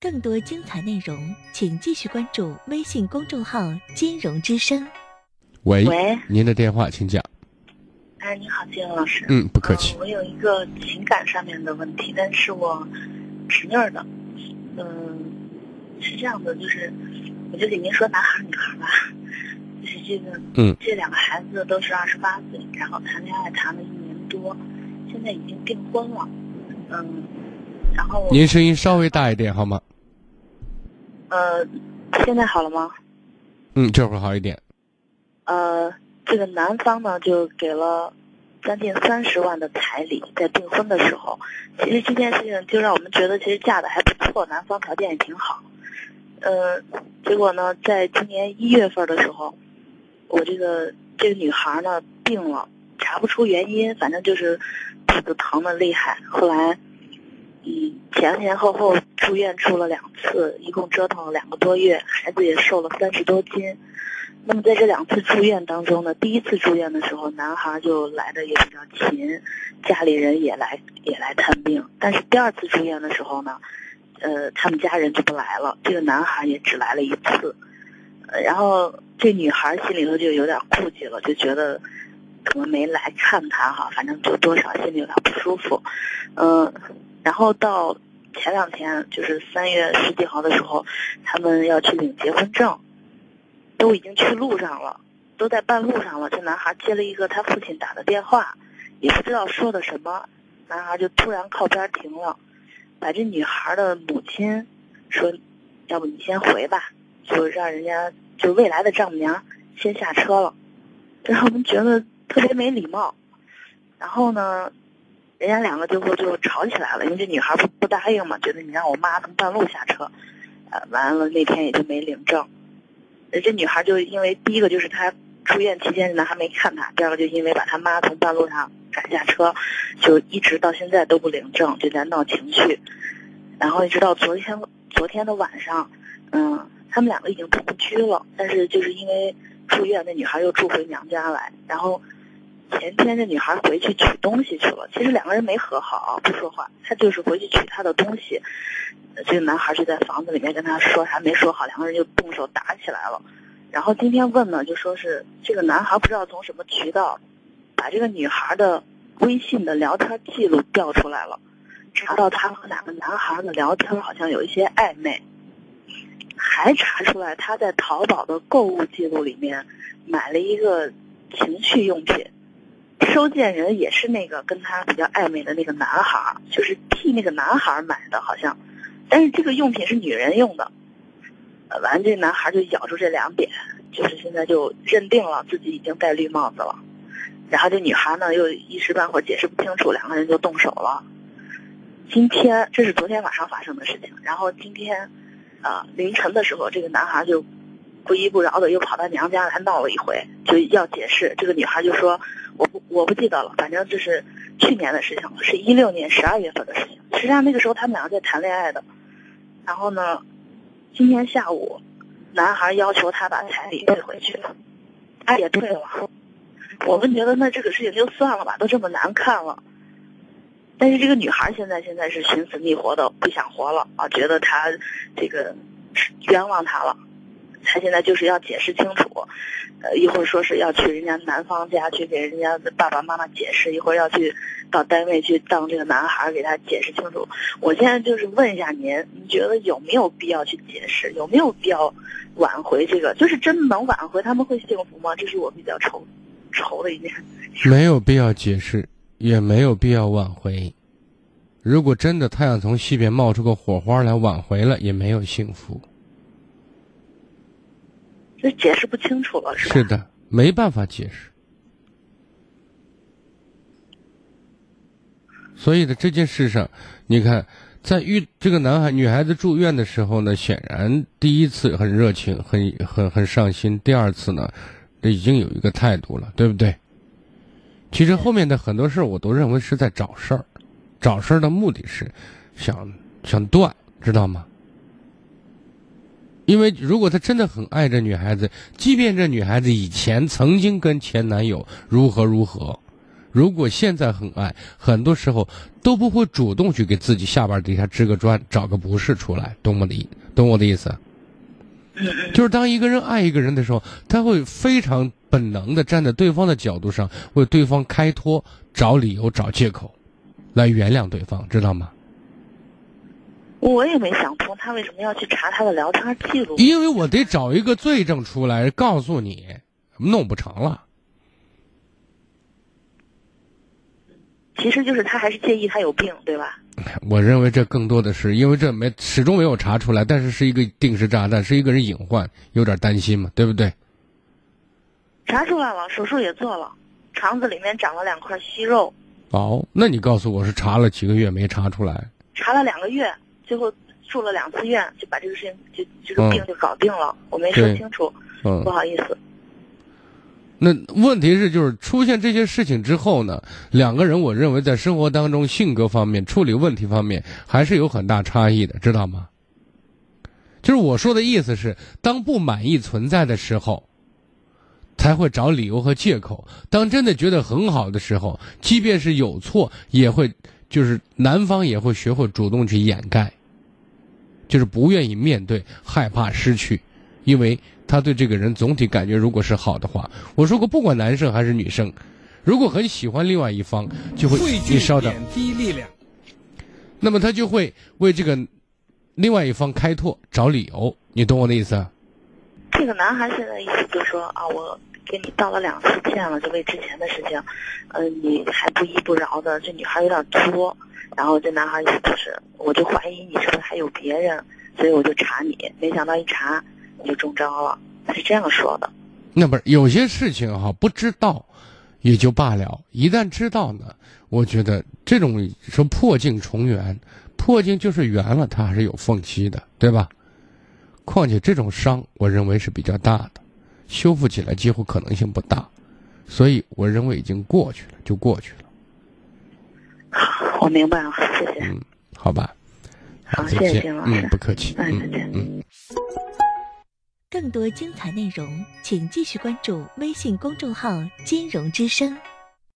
更多精彩内容，请继续关注微信公众号“金融之声”。喂，喂，您的电话请讲。哎，你好，金融老师。嗯，不客气呃。我有一个情感上面的问题，但是我侄女儿的，嗯、是这样的，就是我就给您说男孩女孩吧，就是这个，嗯，这两个孩子都是二十八岁，然后谈恋爱谈了一年多，现在已经订婚了，嗯，然后您声音稍微大一点好吗？呃，现在好了吗？嗯，这会儿好一点。呃，这个男方呢就给了将近三十万的彩礼，在订婚的时候，其实这件事情就让我们觉得其实嫁的还不错，男方条件也挺好。呃，结果呢，在今年一月份的时候，我这个这个女孩呢病了，查不出原因，反正就是肚子疼的厉害。后来，嗯，前前后后住院住了两次，一共折腾了两个多月，孩子也瘦了三十多斤。那么在这两次住院当中呢，第一次住院的时候，男孩就来的也比较勤，家里人也来也来探病。但是第二次住院的时候呢，呃，他们家人就不来了，这个男孩也只来了一次。呃，然后这女孩心里头就有点顾忌了，就觉得可能没来看他哈，反正就多少心里有点不舒服。嗯、然后到前两天，就是三月十几号的时候，他们要去领结婚证。都已经去路上了，都在半路上了。这男孩接了一个他父亲打的电话，也不知道说的什么，男孩就突然靠边停了，把这女孩的母亲说：“要不你先回吧。”就让人家就未来的丈母娘先下车了，这让我们觉得特别没礼貌。然后呢，人家两个最后就吵起来了，因为这女孩不不答应嘛，觉得你让我妈从半路下车，呃，完了那天也就没领证。这女孩就因为第一个就是她住院期间，男孩没看她；第二个就因为把她妈从半路上赶下车，就一直到现在都不领证，就在闹情绪。然后一直到昨天，昨天的晚上，嗯，他们两个已经同居了，但是就是因为住院，那女孩又住回娘家来。然后前天这女孩回去取东西去了，其实两个人没和好，不说话，她就是回去取她的东西。这个男孩就在房子里面跟她说，还没说好，两个人就动手打起来了。然后今天问呢，就说是这个男孩不知道从什么渠道，把这个女孩的微信的聊天记录调出来了，查到她和哪个男孩的聊天好像有一些暧昧，还查出来他在淘宝的购物记录里面买了一个情趣用品，收件人也是那个跟他比较暧昧的那个男孩，就是替那个男孩买的，好像，但是这个用品是女人用的。呃，完，这男孩就咬住这两点，就是现在就认定了自己已经戴绿帽子了。然后这女孩呢又一时半会儿解释不清楚，两个人就动手了。今天这是昨天晚上发生的事情，然后今天，啊、凌晨的时候，这个男孩就不依不饶的又跑到娘家来闹了一回，就要解释。这个女孩就说：“我不我不记得了，反正这是去年的事情了，是一六年十二月份的事情。实际上那个时候他们两个在谈恋爱的。然后呢，今天下午，男孩要求他把彩礼退回去，她也退了。我们觉得那这个事情就算了吧，都这么难看了。但是这个女孩现在现在是寻死觅活的，不想活了啊，觉得他这个冤枉他了，他现在就是要解释清楚，呃，一会儿说是要去人家男方家去给人家的爸爸妈妈解释，一会儿要去到单位去当这个男孩给他解释清楚。我现在就是问一下您，您觉得有没有必要去解释，有没有必要挽回这个？就是真能挽回，他们会幸福吗？这是我比较愁愁的一件。没有必要解释，也没有必要挽回。如果真的太阳从西边冒出个火花来挽回了，也没有幸福。这解释不清楚了，是吧？是的，没办法解释。所以呢，这件事上，你看，在遇这个男孩女孩子住院的时候呢，显然第一次很热情，很很很上心；第二次呢，这已经有一个态度了，对不对？其实后面的很多事儿，我都认为是在找事儿，找事儿的目的是想想断，知道吗？因为如果他真的很爱这女孩子，即便这女孩子以前曾经跟前男友如何如何，如果现在很爱，很多时候都不会主动去给自己下巴底下支个砖，找个不是出来，懂我的意，懂我的意思？就是当一个人爱一个人的时候，他会非常本能的站在对方的角度上，为对方开脱，找理由、找借口，来原谅对方，知道吗？我也没想通，他为什么要去查他的聊天记录？因为我得找一个罪证出来，告诉你，弄不成了。其实就是他还是介意他有病，对吧？我认为这更多的是因为这没始终没有查出来，但是是一个定时炸弹，是一个人隐患，有点担心嘛，对不对？查出来了，手术也做了，肠子里面长了两块息肉。哦，那你告诉我是查了几个月没查出来？查了两个月，最后住了两次院，就把这个事情就这个病就搞定了。我没说清楚，不好意思。那问题是，就是出现这些事情之后呢，两个人我认为在生活当中性格方面、处理问题方面还是有很大差异的，知道吗？就是我说的意思是，当不满意存在的时候，才会找理由和借口；当真的觉得很好的时候，即便是有错，也会就是男方也会学会主动去掩盖，就是不愿意面对，害怕失去，因为。他对这个人总体感觉，如果是好的话，我说过，不管男生还是女生，如果很喜欢另外一方，就会你稍等，低力量，那么他就会为这个另外一方开拓找理由，你懂我的意思？这个男孩现在意思就是说啊，我给你道了两次歉了，就为之前的事情，嗯，你还不依不饶的，这女孩有点作，然后这男孩就是，我就怀疑你是不是还有别人，所以我就查你，没想到一查你。就中招了，他是这样说的。那不是有些事情哈，不知道也就罢了，一旦知道呢，我觉得这种说破镜重圆，破镜就是圆了，它还是有缝隙的，对吧？况且这种伤，我认为是比较大的，修复起来几乎可能性不大，所以我认为已经过去了，就过去了。好，我明白了，谢谢。嗯，好吧。好，谢谢金老师。嗯，不客气。嗯，再见。嗯。更多精彩内容，请继续关注微信公众号“金融之声”。